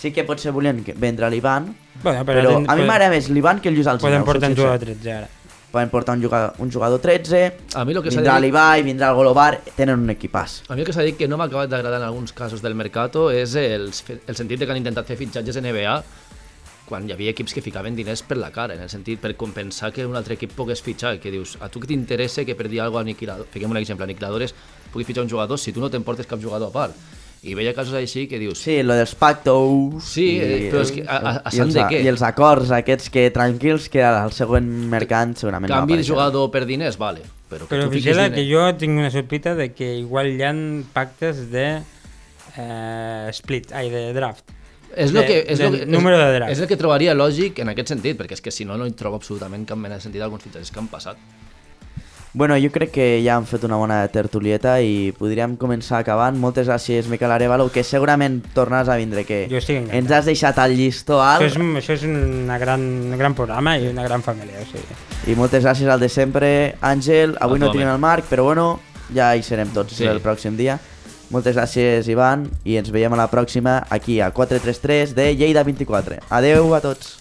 Sí, que potser volien que- vendre l'Ivan, Bueno, però, ten- a mi m'agrada més l'Ivan que el Lluís Alzina. Poden portar un sincer. jugador 13 ara. Poden portar un jugador, un jugador 13, A mi el que vindrà l'Ibai, vindrà el Golobar, tenen un equipàs. A mi el que s'ha dit que no m'ha acabat d'agradar en alguns casos del Mercato és el, el sentit de que han intentat fer fitxatges NBA quan hi havia equips que ficaven diners per la cara, en el sentit per compensar que un altre equip pogués fitxar, que dius, a tu que t'interessa que per dir alguna cosa aniquilador, fiquem un exemple, aniquiladores, pugui fitxar un jugador si tu no t'emportes cap jugador a part. I veia casos així que dius, Sí, lo dels pactos... Sí, eh, però és que a- a- a i sant de què? I els acords aquests que tranquils que al següent mercat segurament canvi de apareixen. jugador per diners, vale, però que Però vigila diners... que jo tinc una sospita de que igual hi ha pactes de eh, split, ai, de draft. És lo de- que, és lo que, número és, de draft. És el que trobaria lògic en aquest sentit, perquè és que si no, no hi trobo absolutament cap mena de sentit alguns fitxatges que han passat. Bueno, jo crec que ja hem fet una bona tertulieta i podríem començar acabant. Moltes gràcies, Miquel Arevalo, que segurament tornaràs a vindre, que Jo estic encantat. ens has deixat al llistó Això alt. és, un- això és una gran, un gran programa i una gran família. O sigui. I moltes gràcies al de sempre, Àngel. Avui no tenim el Marc, però bueno, ja hi serem tots Sí. el pròxim dia. Moltes gràcies, Ivan, i ens veiem a la pròxima aquí a 433 de Lleida 24. Adeu a tots.